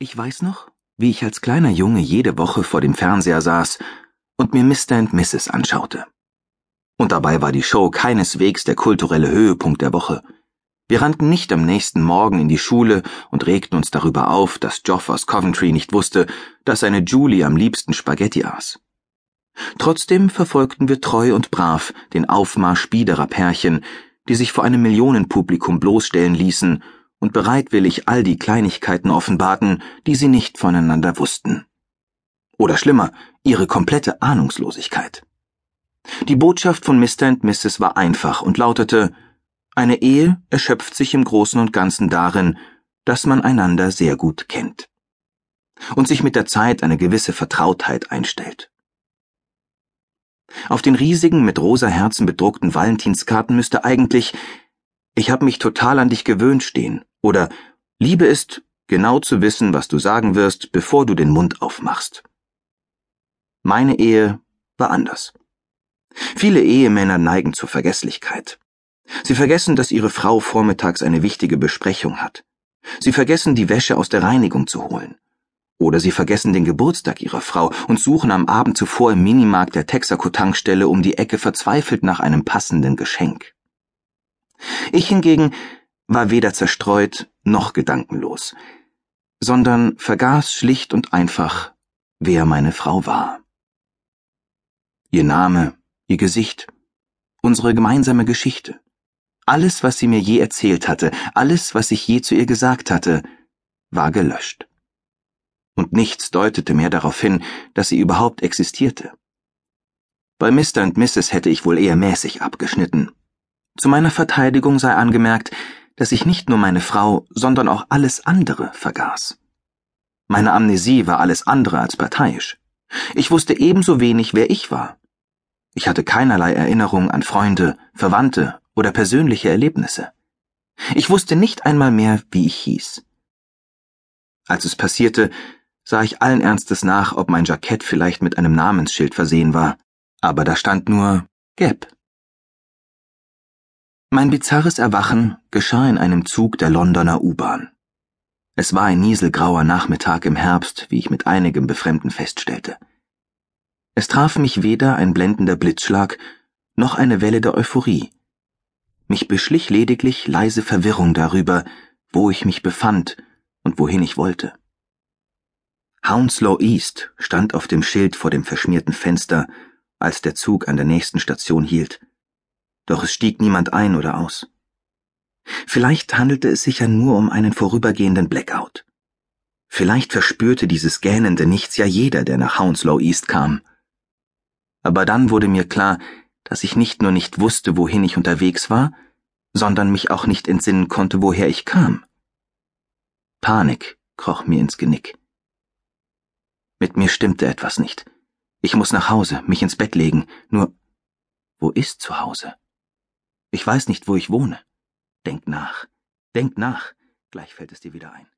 Ich weiß noch, wie ich als kleiner Junge jede Woche vor dem Fernseher saß und mir Mr. and Mrs. anschaute. Und dabei war die Show keineswegs der kulturelle Höhepunkt der Woche. Wir rannten nicht am nächsten Morgen in die Schule und regten uns darüber auf, dass Geoff aus Coventry nicht wusste, dass seine Julie am liebsten Spaghetti aß. Trotzdem verfolgten wir treu und brav den Aufmarsch biederer Pärchen, die sich vor einem Millionenpublikum bloßstellen ließen und bereitwillig all die Kleinigkeiten offenbarten, die sie nicht voneinander wussten. Oder schlimmer, ihre komplette Ahnungslosigkeit. Die Botschaft von Mr. und Mrs. war einfach und lautete, eine Ehe erschöpft sich im Großen und Ganzen darin, dass man einander sehr gut kennt und sich mit der Zeit eine gewisse Vertrautheit einstellt. Auf den riesigen, mit rosa Herzen bedruckten Valentinskarten müsste eigentlich Ich hab mich total an dich gewöhnt stehen oder Liebe ist, genau zu wissen, was du sagen wirst, bevor du den Mund aufmachst. Meine Ehe war anders. Viele Ehemänner neigen zur Vergesslichkeit. Sie vergessen, dass ihre Frau vormittags eine wichtige Besprechung hat. Sie vergessen, die Wäsche aus der Reinigung zu holen. Oder sie vergessen den Geburtstag ihrer Frau und suchen am Abend zuvor im Minimarkt der Texaco-Tankstelle um die Ecke verzweifelt nach einem passenden Geschenk. Ich hingegen war weder zerstreut noch gedankenlos, sondern vergaß schlicht und einfach, wer meine Frau war. Ihr Name, ihr Gesicht, unsere gemeinsame Geschichte, alles, was sie mir je erzählt hatte, alles, was ich je zu ihr gesagt hatte, war gelöscht. Und nichts deutete mehr darauf hin, dass sie überhaupt existierte. Bei Mr. und Mrs. hätte ich wohl eher mäßig abgeschnitten. Zu meiner Verteidigung sei angemerkt, dass ich nicht nur meine Frau, sondern auch alles andere vergaß. Meine Amnesie war alles andere als parteiisch. Ich wusste ebenso wenig, wer ich war. Ich hatte keinerlei Erinnerung an Freunde, Verwandte oder persönliche Erlebnisse. Ich wusste nicht einmal mehr, wie ich hieß. Als es passierte, sah ich allen Ernstes nach, ob mein Jackett vielleicht mit einem Namensschild versehen war, aber da stand nur Gap. Mein bizarres Erwachen geschah in einem Zug der Londoner U-Bahn. Es war ein nieselgrauer Nachmittag im Herbst, wie ich mit einigem Befremden feststellte. Es traf mich weder ein blendender Blitzschlag noch eine Welle der Euphorie. Mich beschlich lediglich leise Verwirrung darüber, wo ich mich befand und wohin ich wollte. Hounslow East stand auf dem Schild vor dem verschmierten Fenster, als der Zug an der nächsten Station hielt doch es stieg niemand ein oder aus. Vielleicht handelte es sich ja nur um einen vorübergehenden Blackout. Vielleicht verspürte dieses gähnende Nichts ja jeder, der nach Hounslow East kam. Aber dann wurde mir klar, dass ich nicht nur nicht wusste, wohin ich unterwegs war, sondern mich auch nicht entsinnen konnte, woher ich kam. Panik kroch mir ins Genick. Mit mir stimmte etwas nicht. Ich muss nach Hause, mich ins Bett legen, nur wo ist zu Hause? Ich weiß nicht, wo ich wohne. Denk nach, denk nach, gleich fällt es dir wieder ein.